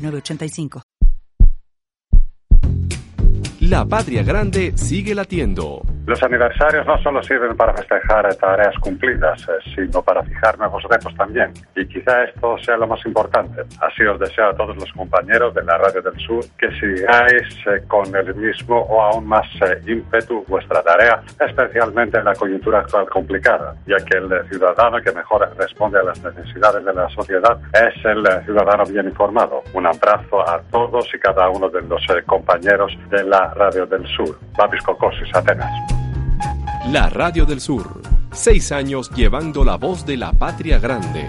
906985. La patria grande sigue latiendo. Los aniversarios no solo sirven para festejar tareas cumplidas, eh, sino para fijar nuevos retos también. Y quizá esto sea lo más importante. Así os deseo a todos los compañeros de la Radio del Sur que sigáis eh, con el mismo o aún más eh, ímpetu vuestra tarea, especialmente en la coyuntura actual complicada, ya que el ciudadano que mejor responde a las necesidades de la sociedad es el ciudadano bien informado. Un abrazo a todos y cada uno de los compañeros de la Radio del Sur. Babis Cocosis, Atenas. La Radio del Sur. Seis años llevando la voz de la patria grande.